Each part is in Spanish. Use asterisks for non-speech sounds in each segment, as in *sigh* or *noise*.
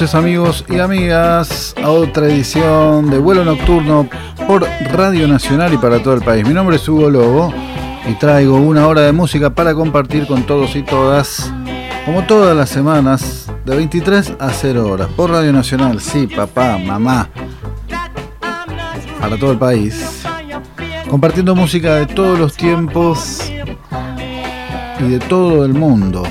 Amigos y amigas a otra edición de vuelo nocturno por Radio Nacional y para todo el país. Mi nombre es Hugo Lobo y traigo una hora de música para compartir con todos y todas, como todas las semanas, de 23 a 0 horas por Radio Nacional. Sí, papá, mamá, para todo el país. Compartiendo música de todos los tiempos y de todo el mundo.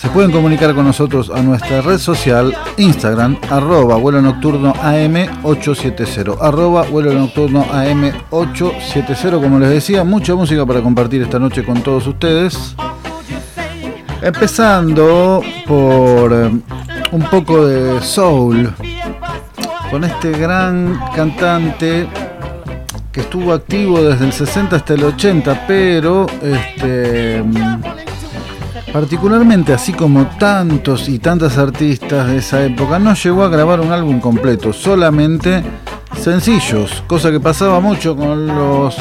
Se pueden comunicar con nosotros a nuestra red social Instagram, arroba vuelo nocturno AM870, arroba vuelo nocturno AM870, como les decía, mucha música para compartir esta noche con todos ustedes. Empezando por eh, un poco de soul, con este gran cantante que estuvo activo desde el 60 hasta el 80, pero este Particularmente, así como tantos y tantas artistas de esa época, no llegó a grabar un álbum completo, solamente sencillos, cosa que pasaba mucho con los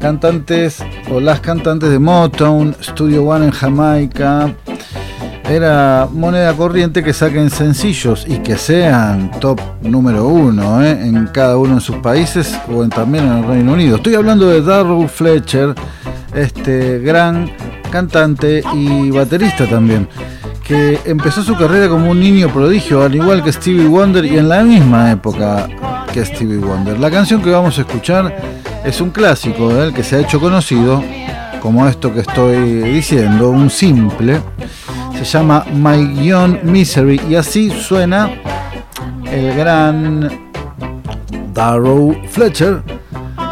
cantantes o las cantantes de Motown, Studio One en Jamaica. Era moneda corriente que saquen sencillos y que sean top número uno ¿eh? en cada uno de sus países o en, también en el Reino Unido. Estoy hablando de Darryl Fletcher, este gran cantante y baterista también, que empezó su carrera como un niño prodigio, al igual que Stevie Wonder y en la misma época que Stevie Wonder. La canción que vamos a escuchar es un clásico de él que se ha hecho conocido como esto que estoy diciendo, un simple. Se llama My Young Misery y así suena el gran Darrow Fletcher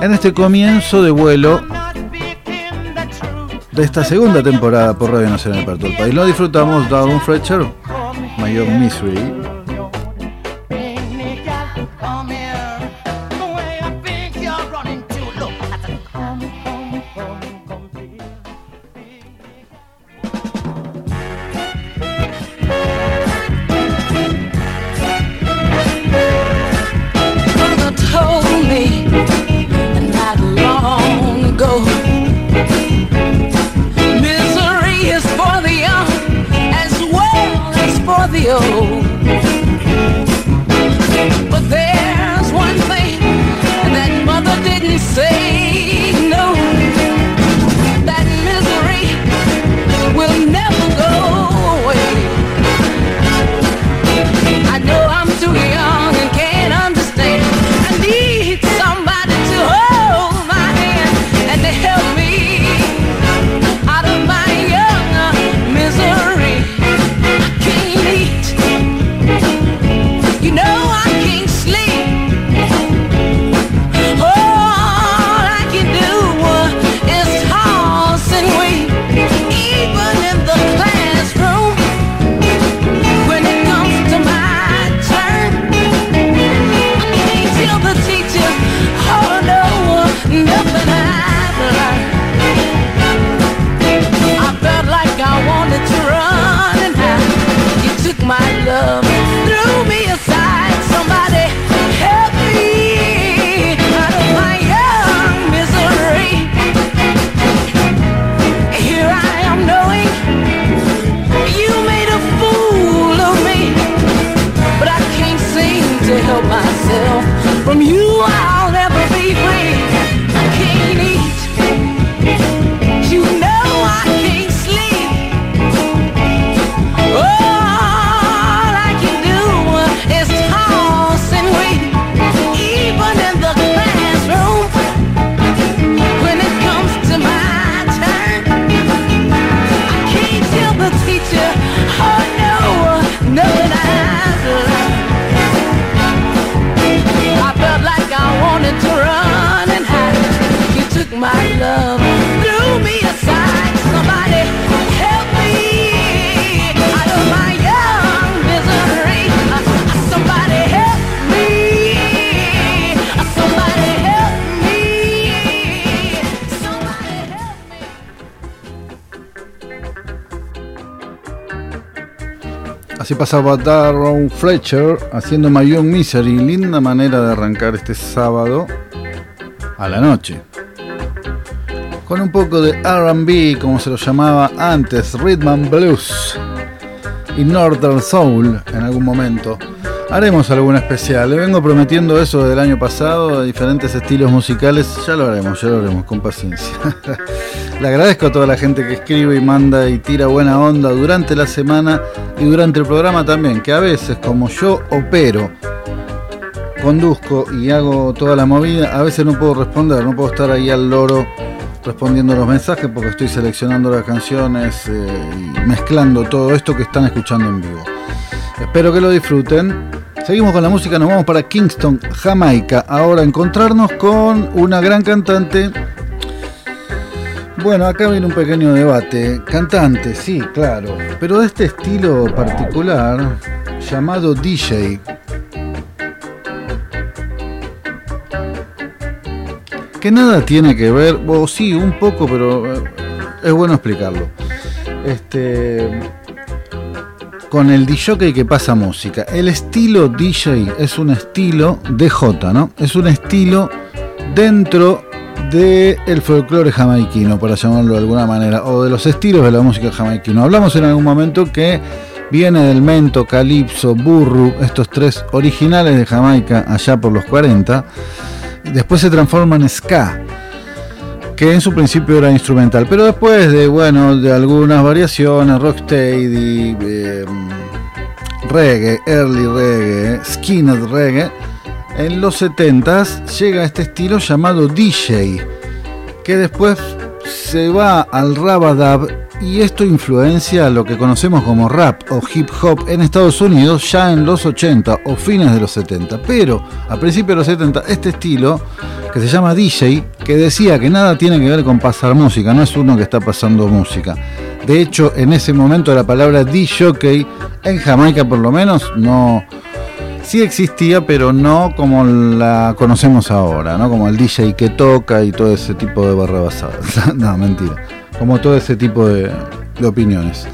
en este comienzo de vuelo de esta segunda temporada por Radio Nacional para todo el país. Lo disfrutamos, Darwin Fletcher, Mayor Misery. Así pasaba Darrow Fletcher haciendo My Young Misery. Linda manera de arrancar este sábado a la noche. Con un poco de RB, como se lo llamaba antes, Rhythm and Blues y Northern Soul en algún momento. Haremos alguna especial. Le vengo prometiendo eso del año pasado, diferentes estilos musicales. Ya lo haremos, ya lo haremos, con paciencia. *laughs* Le agradezco a toda la gente que escribe y manda y tira buena onda durante la semana y durante el programa también, que a veces, como yo opero, conduzco y hago toda la movida, a veces no puedo responder, no puedo estar ahí al loro respondiendo los mensajes porque estoy seleccionando las canciones eh, y mezclando todo esto que están escuchando en vivo. Espero que lo disfruten. Seguimos con la música, nos vamos para Kingston, Jamaica. Ahora encontrarnos con una gran cantante. Bueno, acá viene un pequeño debate. Cantante, sí, claro. Pero de este estilo particular llamado DJ. Que nada tiene que ver, o sí, un poco, pero eh, es bueno explicarlo. Este con el DJ que pasa música. El estilo DJ es un estilo DJ, ¿no? Es un estilo dentro del el folclore jamaiquino, para llamarlo de alguna manera, o de los estilos de la música jamaiquino. Hablamos en algún momento que viene del mento, calipso, burru, estos tres originales de Jamaica allá por los 40, después se transforma en ska que en su principio era instrumental, pero después de bueno de algunas variaciones, rocksteady, eh, reggae, early reggae, skinhead reggae, en los 70s llega este estilo llamado DJ, que después se va al rabadab y esto influencia lo que conocemos como rap o hip hop en Estados Unidos ya en los 80 o fines de los 70. Pero a principios de los 70 este estilo que se llama DJ, que decía que nada tiene que ver con pasar música, no es uno que está pasando música. De hecho, en ese momento la palabra DJ en Jamaica por lo menos no sí existía, pero no como la conocemos ahora, ¿no? Como el DJ que toca y todo ese tipo de barrabasadas. *laughs* no, mentira. Como todo ese tipo de, opiniones.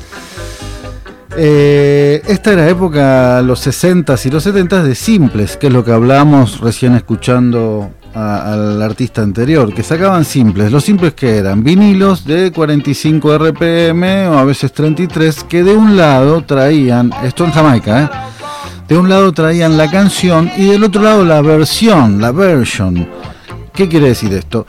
Eh, esta era época, los 60s y los 70s de simples, que es lo que hablamos recién escuchando al artista anterior, que sacaban simples. Los simples que eran vinilos de 45 RPM o a veces 33, que de un lado traían, esto en Jamaica, ¿eh? De un lado traían la canción y del otro lado la versión, la version. ¿Qué quiere decir esto?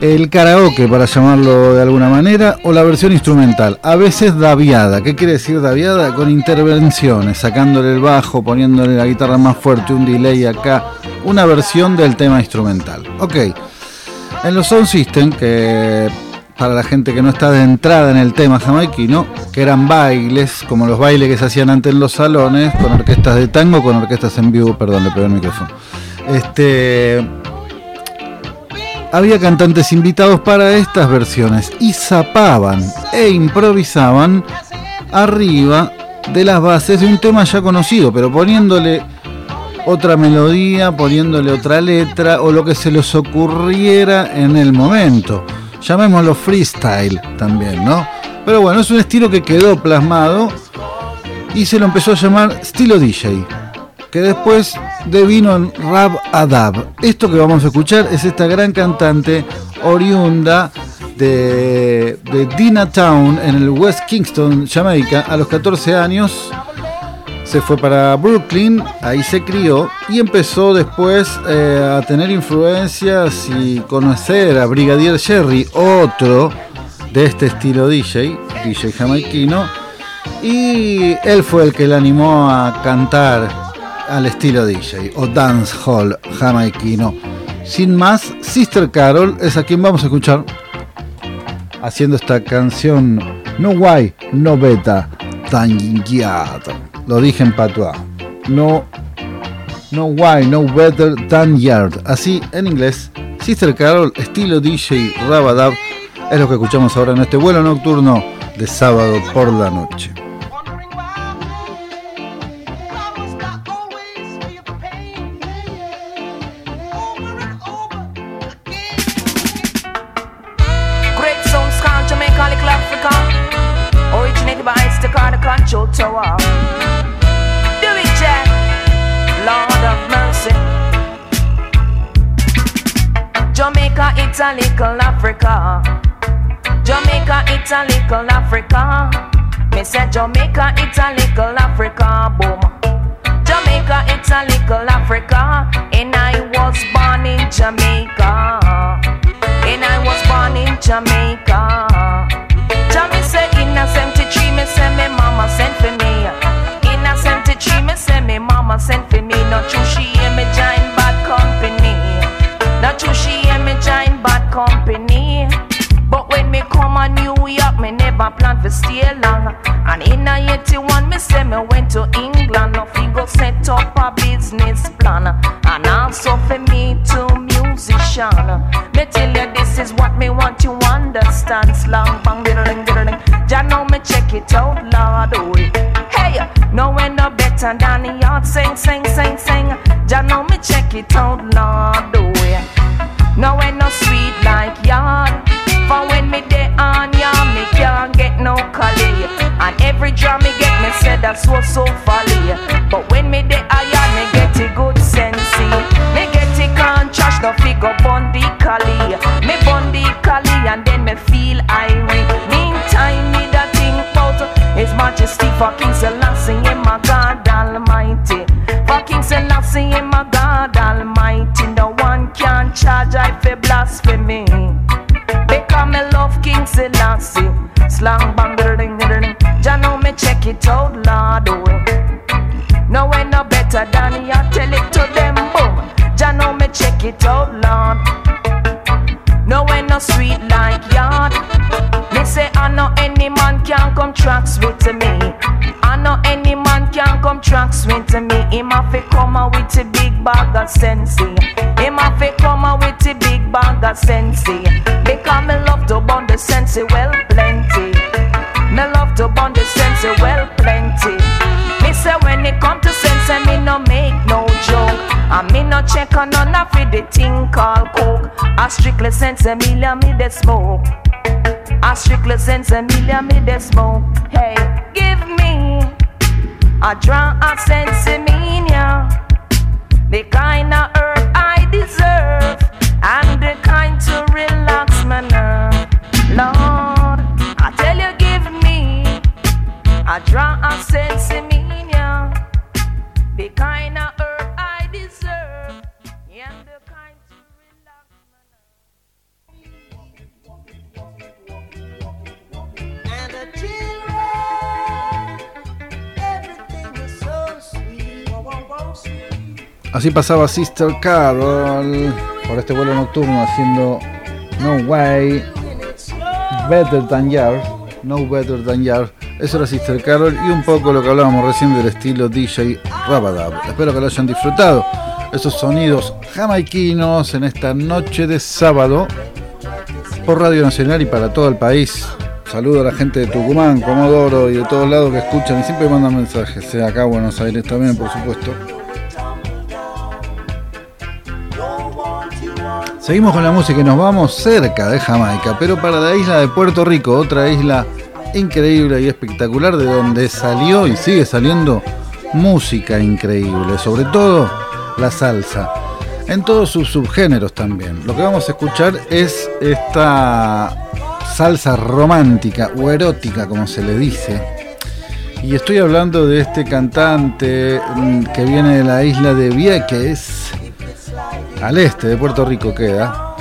El karaoke, para llamarlo de alguna manera, o la versión instrumental, a veces daviada. ¿Qué quiere decir daviada? Con intervenciones, sacándole el bajo, poniéndole la guitarra más fuerte, un delay acá, una versión del tema instrumental. Ok, en los Sound System, que para la gente que no está de entrada en el tema jamaiquino, que eran bailes, como los bailes que se hacían antes en los salones, con orquestas de tango, con orquestas en vivo, perdón, le pegué el micrófono. Este, había cantantes invitados para estas versiones y zapaban e improvisaban arriba de las bases de un tema ya conocido, pero poniéndole otra melodía, poniéndole otra letra o lo que se les ocurriera en el momento. Llamémoslo freestyle también, ¿no? Pero bueno, es un estilo que quedó plasmado y se lo empezó a llamar estilo DJ, que después devino en Rab Adab. Esto que vamos a escuchar es esta gran cantante oriunda de, de Dina Town en el West Kingston, Jamaica, a los 14 años se fue para Brooklyn, ahí se crió y empezó después eh, a tener influencias y conocer a Brigadier Jerry, otro de este estilo DJ, DJ jamaiquino, y él fue el que le animó a cantar al estilo DJ o dance hall jamaiquino. Sin más, Sister Carol es a quien vamos a escuchar haciendo esta canción No Why, No Beta, Tan lo dije en patois. No, no why, no better than yard. Así en inglés, Sister Carol, estilo DJ Rabadab, es lo que escuchamos ahora en este vuelo nocturno de sábado por la noche. It's a little Africa. Me say Jamaica, it's a little Africa. Boom. Jamaica, it's a little Africa. And I was born in Jamaica. And I was born in Jamaica. Jamie say in a 73, me say me mama sent for me. In a 73, me say me mama sent for me. Not true, she hear me join come on New York, me never plan to stay long. And in a 81, me say me went to England. No go set up a business plan. And also for me to musician. Me tell you this is what me want you understand. Slang bang diddling diddling. Jah know me check it out, Lord. Oh. Hey, no one no better than the yard. Sing, sing, sing, sing. Jah know me check it out, so so folly. But when me day iron, me get a good sense. Me get it can't trash no figure bondi collie. Me bondi collie and then me feel irie. Meantime, me da think about His Majesty fucking Selassie in my God Almighty. Fucking Selassie in my God Almighty. No one can charge I for blasphemy. Because me love King Selassie. Slang bang sweet like yard. Me say I know any man can come tracks with me. I know any man can come tracks with me. Him have to come out with a big bag of sense. Him have to come out with a big bag of sense. Because me love to bond the sense well plenty. Me love to bond the sense well plenty. Me say when it come to sense, eh, me no make no joke. And me no check on none of the thing called coke. I strictly sense a million me the smoke. I strictly sense a million me the smoke. Hey, give me a draw a sense of meaning. The kind of herb I deserve. And the kind to relax my nerve. Lord, I tell you, give me a draw a sense Así pasaba Sister Carol por este vuelo nocturno haciendo No Way, Better Than Yard, No Better Than Yard. Eso era Sister Carol y un poco lo que hablábamos recién del estilo DJ Rabadab. Espero que lo hayan disfrutado. Esos sonidos jamaiquinos en esta noche de sábado por Radio Nacional y para todo el país. Saludo a la gente de Tucumán, Comodoro y de todos lados que escuchan y siempre mandan mensajes, sea acá en Buenos Aires también, por supuesto. Seguimos con la música y nos vamos cerca de Jamaica, pero para la isla de Puerto Rico, otra isla increíble y espectacular de donde salió y sigue saliendo música increíble, sobre todo la salsa, en todos sus subgéneros también. Lo que vamos a escuchar es esta salsa romántica o erótica, como se le dice. Y estoy hablando de este cantante mm, que viene de la isla de Vieques, al este de Puerto Rico queda.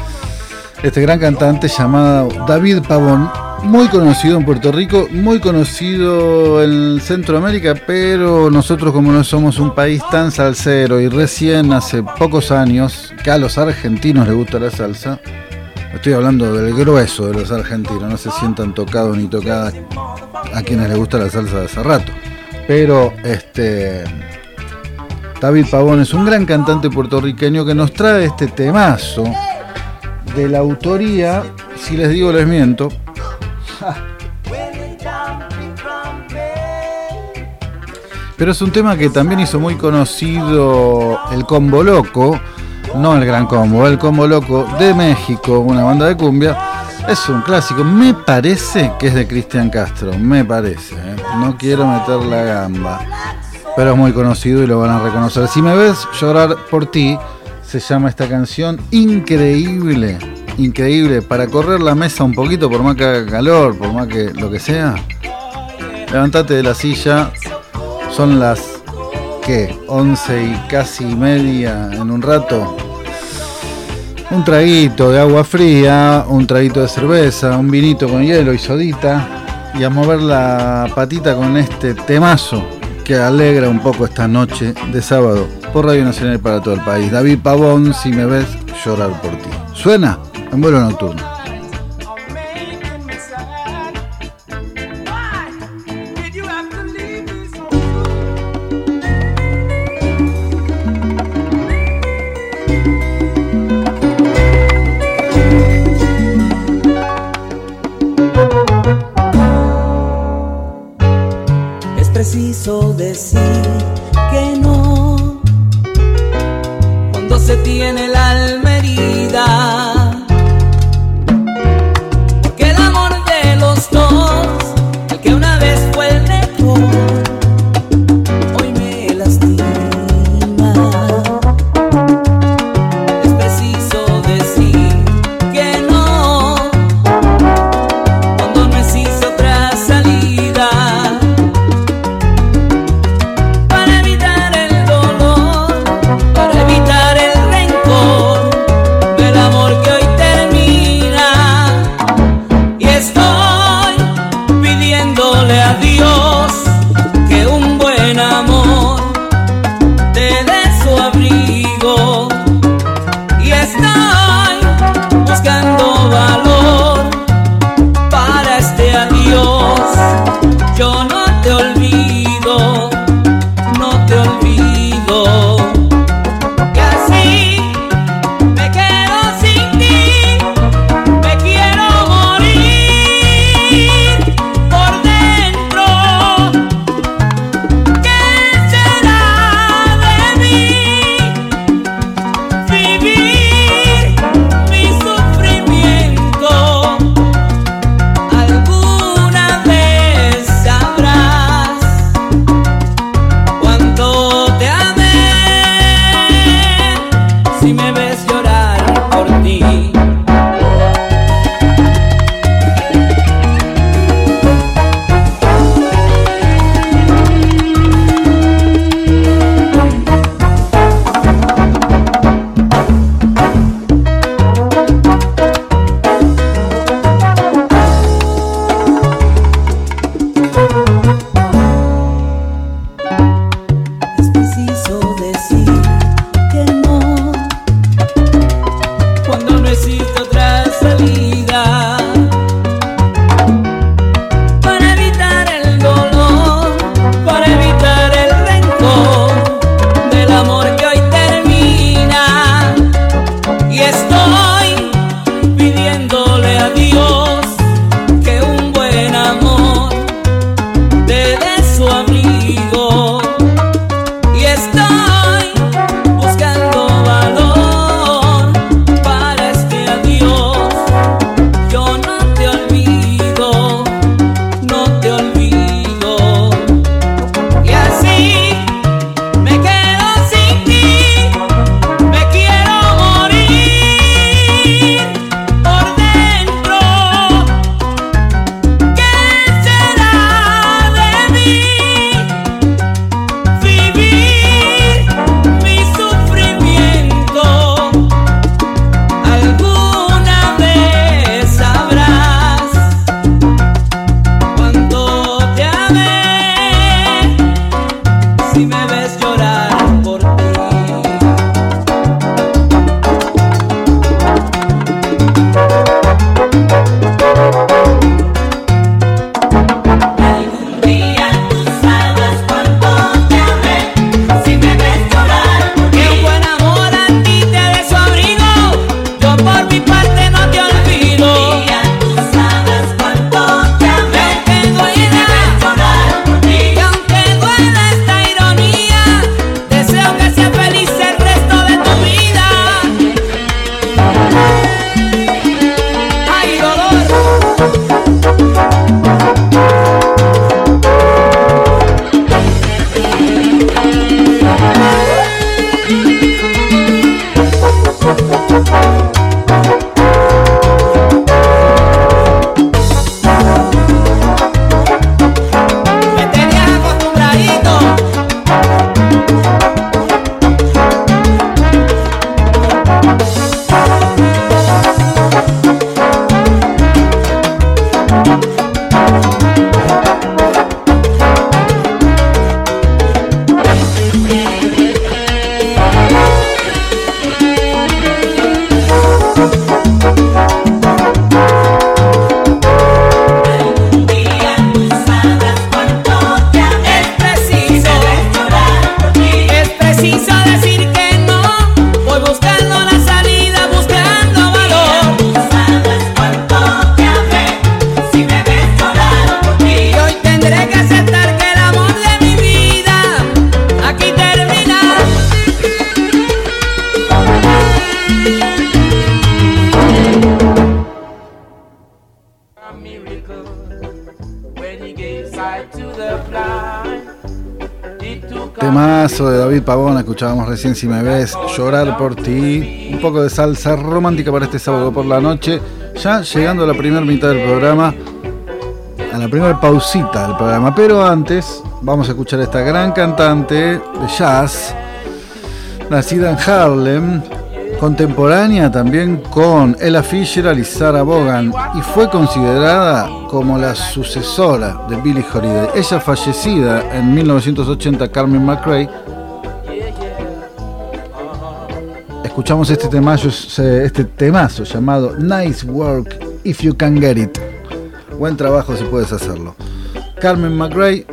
Este gran cantante llamado David Pavón, muy conocido en Puerto Rico, muy conocido en Centroamérica, pero nosotros como no somos un país tan salsero y recién hace pocos años que a los argentinos les gusta la salsa, estoy hablando del grueso de los argentinos, no se sientan tocados ni tocadas a quienes les gusta la salsa de hace rato, pero este... David Pavón es un gran cantante puertorriqueño que nos trae este temazo de la autoría, si les digo les miento, *laughs* pero es un tema que también hizo muy conocido el Combo Loco, no el Gran Combo, el Combo Loco de México, una banda de cumbia. Es un clásico, me parece que es de Cristian Castro, me parece, ¿eh? no quiero meter la gamba, pero es muy conocido y lo van a reconocer. Si me ves llorar por ti, se llama esta canción increíble, increíble, para correr la mesa un poquito, por más que haga calor, por más que lo que sea. Levantate de la silla, son las que 11 y casi media en un rato. Un traguito de agua fría, un traguito de cerveza, un vinito con hielo y sodita y a mover la patita con este temazo que alegra un poco esta noche de sábado por Radio Nacional para todo el país. David Pavón, si me ves, llorar por ti. Suena en vuelo nocturno. De David Pavón, escuchábamos recién si me ves, llorar por ti, un poco de salsa romántica para este sábado por la noche, ya llegando a la primera mitad del programa, a la primera pausita del programa, pero antes vamos a escuchar a esta gran cantante de jazz, nacida en Harlem, contemporánea también con Ella Fisher y Sarah Vaughan y fue considerada como la sucesora de Billie Holiday. Ella fallecida en 1980, Carmen McRae. Escuchamos este temazo, este temazo llamado Nice Work If You Can Get It. Buen trabajo si puedes hacerlo. Carmen McRae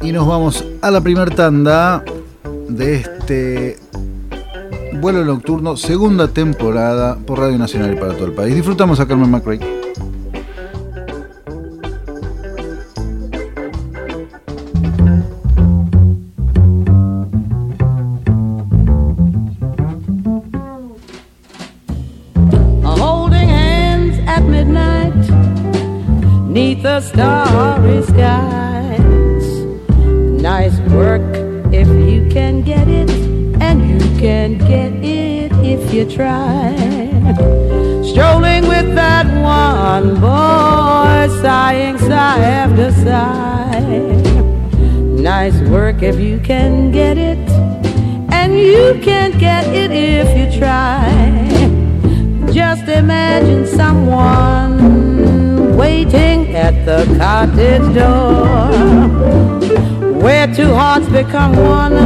y nos vamos a la primera tanda de este Vuelo Nocturno, segunda temporada por Radio Nacional y para todo el país. Disfrutamos a Carmen McRae. Strolling with that one boy, sighing sigh after sigh. Nice work if you can get it, and you can't get it if you try. Just imagine someone waiting at the cottage door where two hearts become one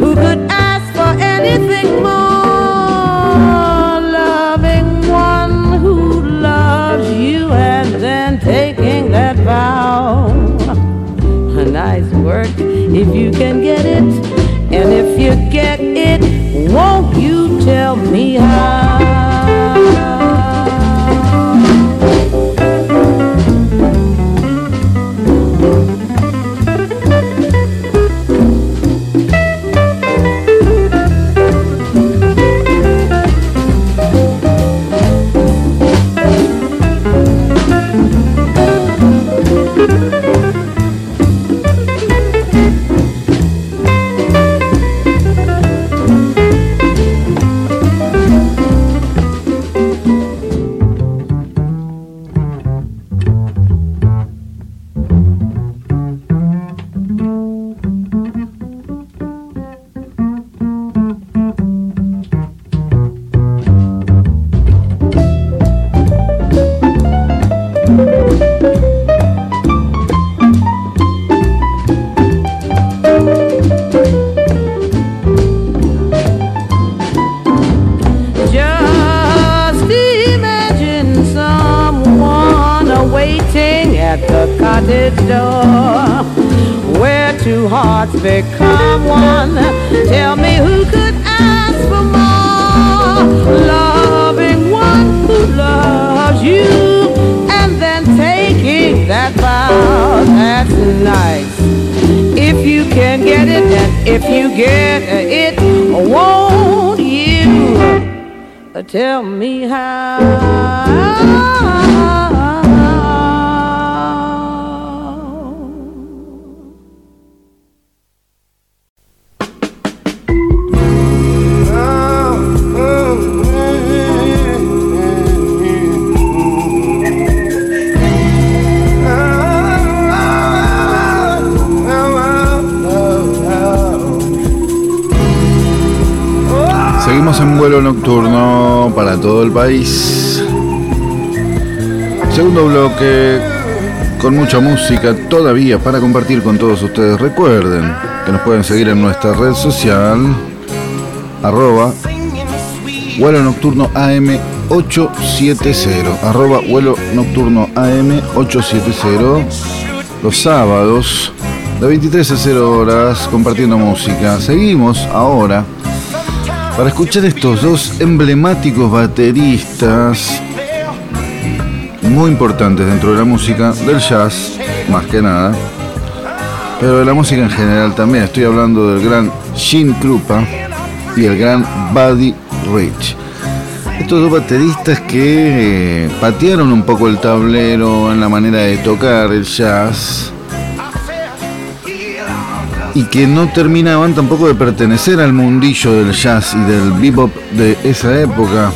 who could ask for anything more work if you can get it. And if you get it won't you tell me how Segundo bloque con mucha música todavía para compartir con todos ustedes. Recuerden que nos pueden seguir en nuestra red social arroba vuelo nocturno AM 870 arroba vuelo nocturno AM 870 los sábados de 23 a 0 horas compartiendo música. Seguimos ahora para escuchar estos dos emblemáticos bateristas muy importantes dentro de la música del jazz, más que nada, pero de la música en general también. Estoy hablando del gran Gene Krupa y el gran Buddy Rich. Estos dos bateristas que eh, patearon un poco el tablero en la manera de tocar el jazz y que no terminaban tampoco de pertenecer al mundillo del jazz y del bebop de esa época,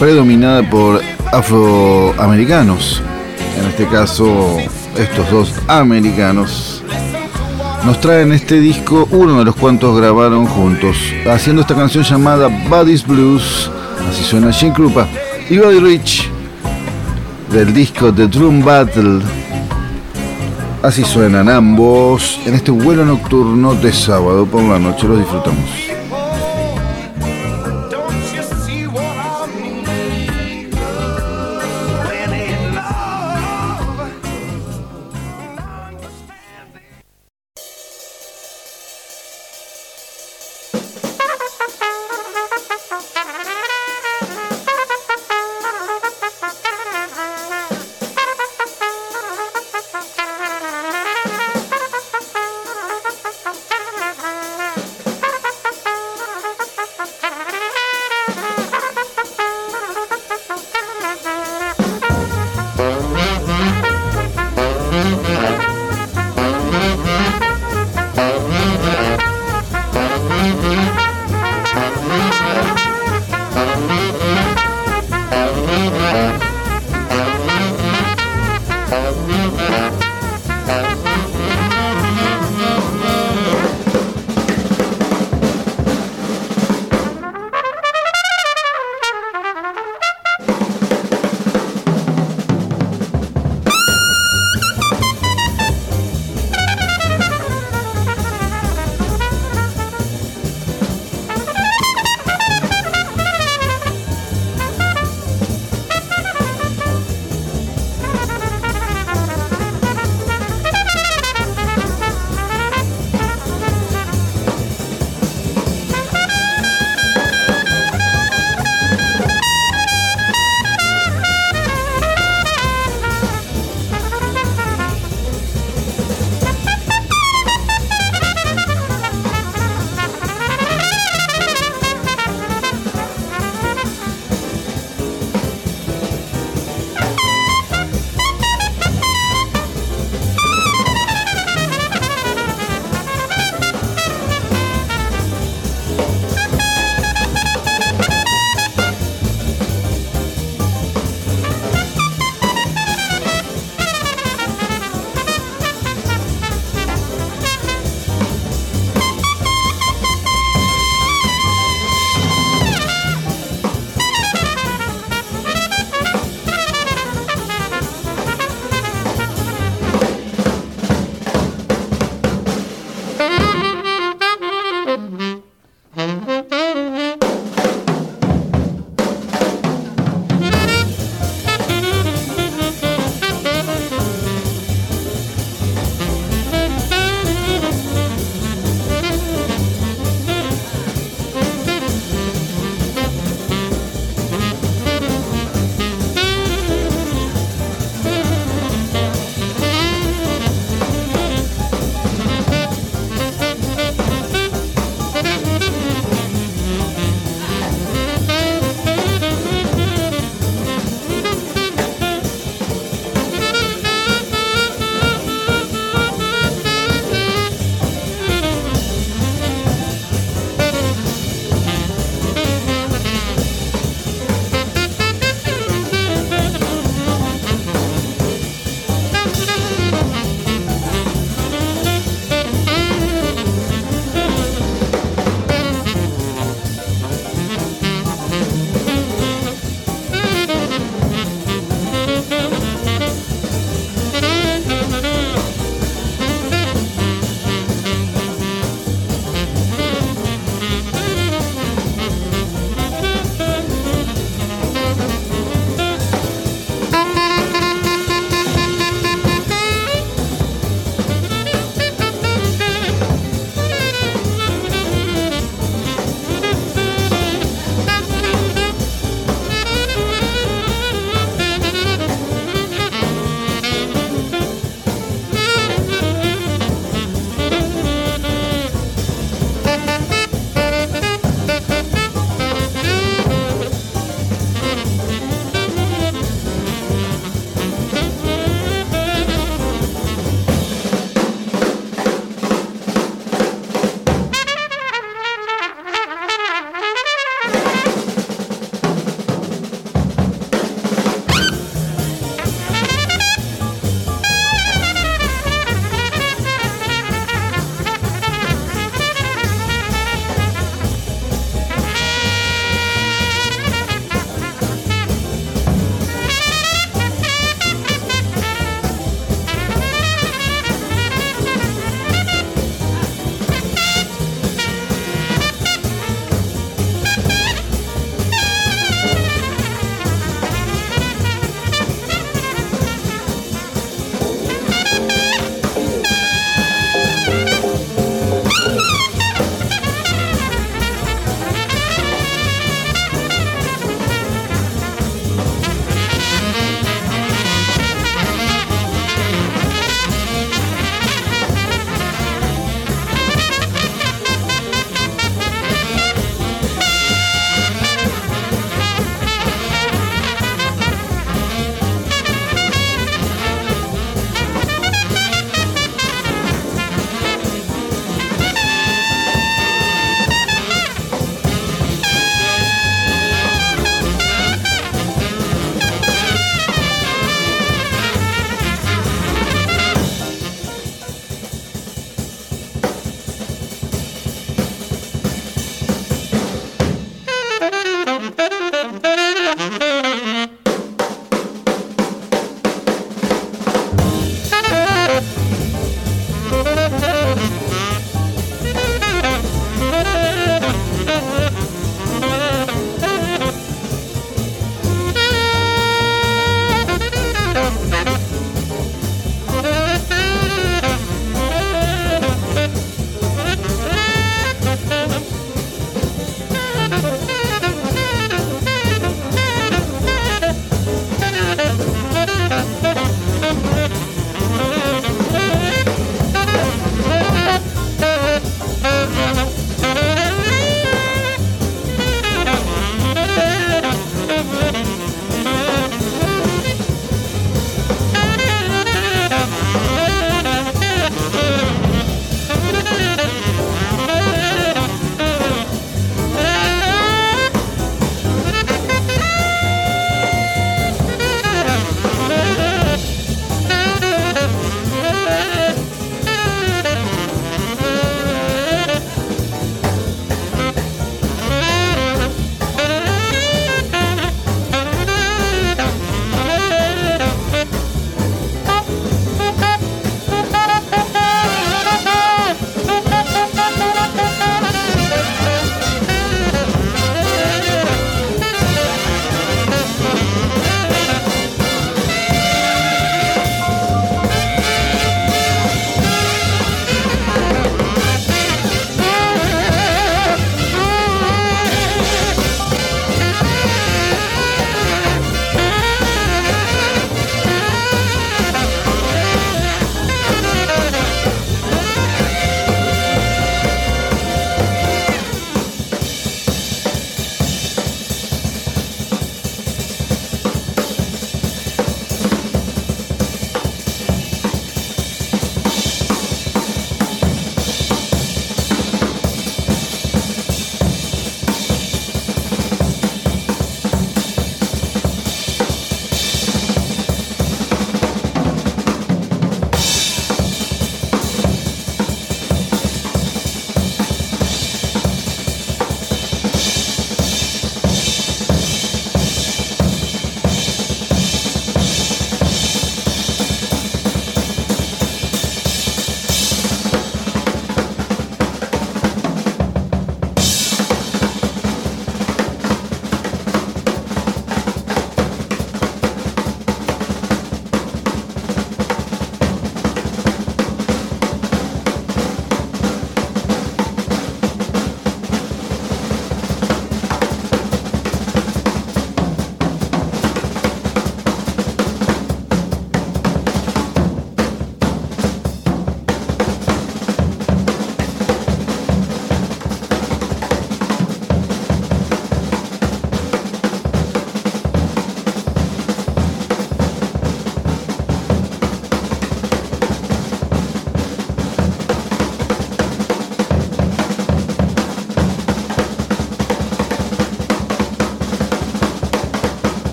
predominada por afroamericanos, en este caso estos dos americanos, nos traen este disco, uno de los cuantos grabaron juntos, haciendo esta canción llamada Buddy's Blues, así suena Jim Krupa, y Buddy Rich, del disco The Drum Battle, así suenan ambos en este vuelo nocturno de sábado por la noche, los disfrutamos.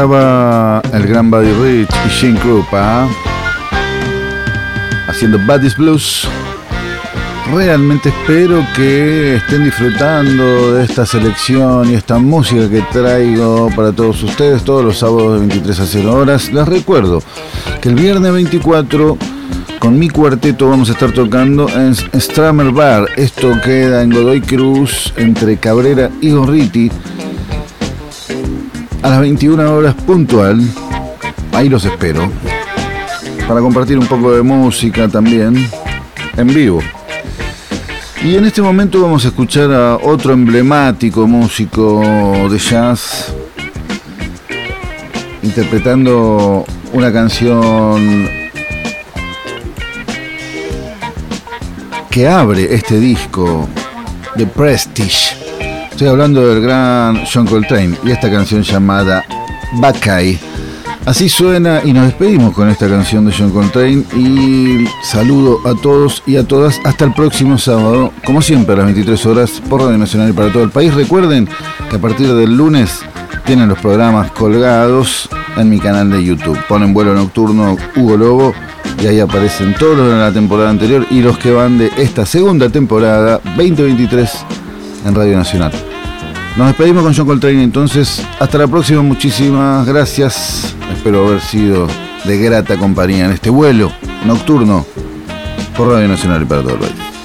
Pasaba el gran Buddy Rich y Shane Krupa haciendo Buddy's Blues. Realmente espero que estén disfrutando de esta selección y esta música que traigo para todos ustedes todos los sábados de 23 a 0 horas. Les recuerdo que el viernes 24 con mi cuarteto vamos a estar tocando en Stramer Bar. Esto queda en Godoy Cruz entre Cabrera y Gorriti a las 21 horas puntual. Ahí los espero. Para compartir un poco de música también en vivo. Y en este momento vamos a escuchar a otro emblemático músico de jazz interpretando una canción que abre este disco de Prestige. Estoy hablando del gran John Coltrane y esta canción llamada Buckeye. Así suena y nos despedimos con esta canción de John Coltrane y saludo a todos y a todas hasta el próximo sábado, como siempre a las 23 horas por Radio Nacional y para todo el país. Recuerden que a partir del lunes tienen los programas colgados en mi canal de YouTube. Ponen vuelo nocturno Hugo Lobo y ahí aparecen todos los de la temporada anterior y los que van de esta segunda temporada 2023 en Radio Nacional. Nos despedimos con John Coltrane entonces. Hasta la próxima, muchísimas gracias. Espero haber sido de grata compañía en este vuelo nocturno por Radio Nacional y para todo el país.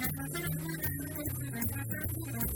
どうですか?